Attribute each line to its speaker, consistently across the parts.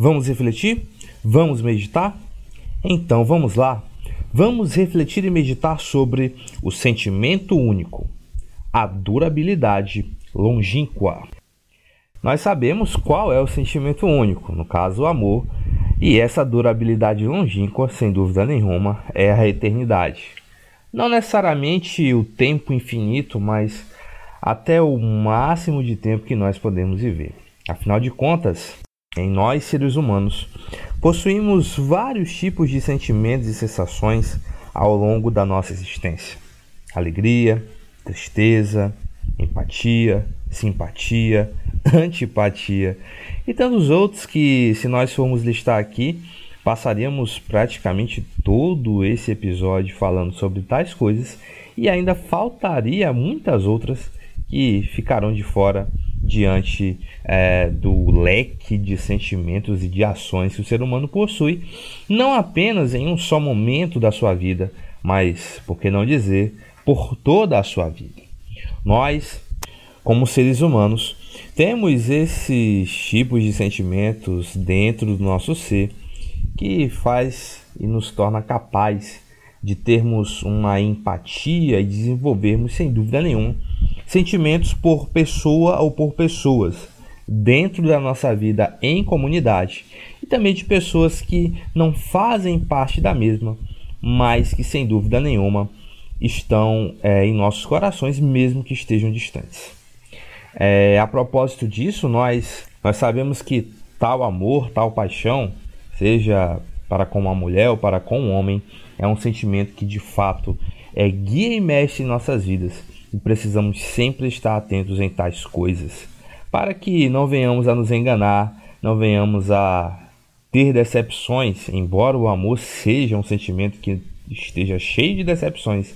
Speaker 1: Vamos refletir? Vamos meditar? Então vamos lá. Vamos refletir e meditar sobre o sentimento único, a durabilidade longínqua. Nós sabemos qual é o sentimento único, no caso o amor, e essa durabilidade longínqua, sem dúvida nenhuma, é a eternidade. Não necessariamente o tempo infinito, mas até o máximo de tempo que nós podemos viver. Afinal de contas, em nós seres humanos, possuímos vários tipos de sentimentos e sensações ao longo da nossa existência: alegria, tristeza, empatia, simpatia, antipatia. E tantos outros que, se nós formos listar aqui, passaríamos praticamente todo esse episódio falando sobre tais coisas e ainda faltaria muitas outras que ficarão de fora diante é, do leque de sentimentos e de ações que o ser humano possui, não apenas em um só momento da sua vida, mas, por que não dizer, por toda a sua vida. Nós, como seres humanos, temos esses tipos de sentimentos dentro do nosso ser que faz e nos torna capaz de termos uma empatia e desenvolvermos, sem dúvida nenhuma, sentimentos por pessoa ou por pessoas dentro da nossa vida em comunidade e também de pessoas que não fazem parte da mesma, mas que sem dúvida nenhuma estão é, em nossos corações, mesmo que estejam distantes. É, a propósito disso, nós, nós sabemos que tal amor, tal paixão, seja para com uma mulher ou para com um homem, é um sentimento que de fato é guia e mexe em nossas vidas e precisamos sempre estar atentos em tais coisas, para que não venhamos a nos enganar, não venhamos a ter decepções, embora o amor seja um sentimento que esteja cheio de decepções,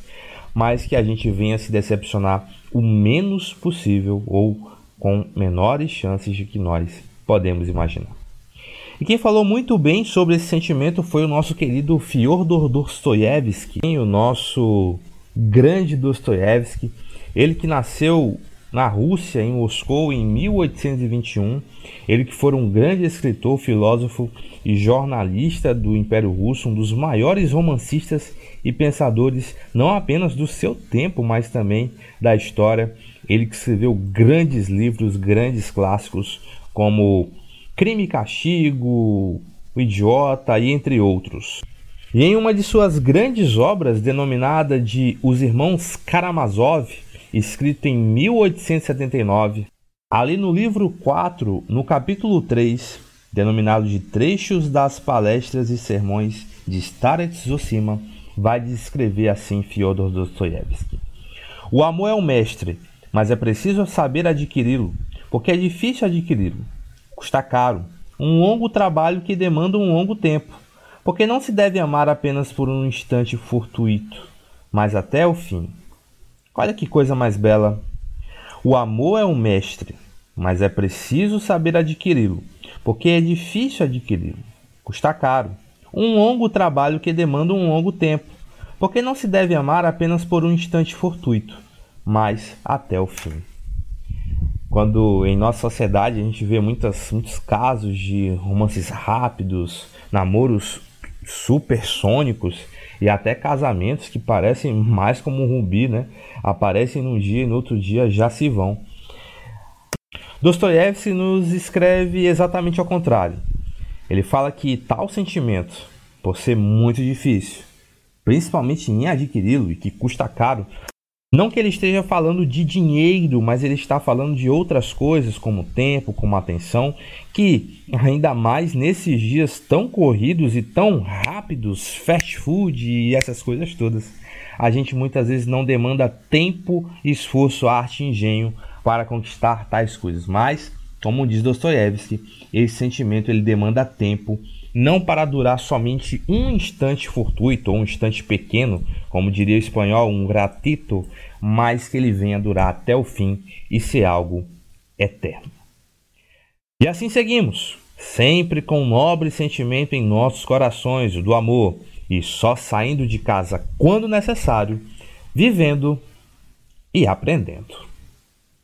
Speaker 1: mas que a gente venha se decepcionar o menos possível ou com menores chances de que nós podemos imaginar. E quem falou muito bem sobre esse sentimento foi o nosso querido Fyodor Dostoiévski, o nosso grande Dostoiévski, ele que nasceu na Rússia, em Moscou, em 1821. Ele que foi um grande escritor, filósofo e jornalista do Império Russo, um dos maiores romancistas e pensadores, não apenas do seu tempo, mas também da história. Ele que escreveu grandes livros, grandes clássicos, como Crime e Castigo, O Idiota e entre outros. E em uma de suas grandes obras, denominada de Os Irmãos Karamazov, escrito em 1879, ali no livro 4, no capítulo 3, denominado de Trechos das Palestras e Sermões de Starets Zosima, vai descrever assim Fyodor Dostoiévski. O amor é um mestre, mas é preciso saber adquiri-lo, porque é difícil adquiri-lo. Custa caro, um longo trabalho que demanda um longo tempo, porque não se deve amar apenas por um instante fortuito, mas até o fim. Olha que coisa mais bela. O amor é um mestre, mas é preciso saber adquiri-lo, porque é difícil adquiri-lo. Custa caro. Um longo trabalho que demanda um longo tempo, porque não se deve amar apenas por um instante fortuito, mas até o fim. Quando em nossa sociedade a gente vê muitas, muitos casos de romances rápidos, namoros supersônicos e até casamentos que parecem mais como um rubi, né? Aparecem num dia e no outro dia já se vão. Dostoiévski nos escreve exatamente ao contrário. Ele fala que tal sentimento, por ser muito difícil, principalmente em adquiri-lo e que custa caro, não que ele esteja falando de dinheiro, mas ele está falando de outras coisas, como tempo, como atenção, que ainda mais nesses dias tão corridos e tão rápidos, fast food e essas coisas todas, a gente muitas vezes não demanda tempo, esforço, arte e engenho para conquistar tais coisas. Mas, como diz Dostoiévski, esse sentimento ele demanda tempo, não para durar somente um instante fortuito ou um instante pequeno, como diria o espanhol, um gratito, mas que ele venha durar até o fim e ser algo eterno. E assim seguimos, sempre com um nobre sentimento em nossos corações, o do amor, e só saindo de casa quando necessário, vivendo e aprendendo.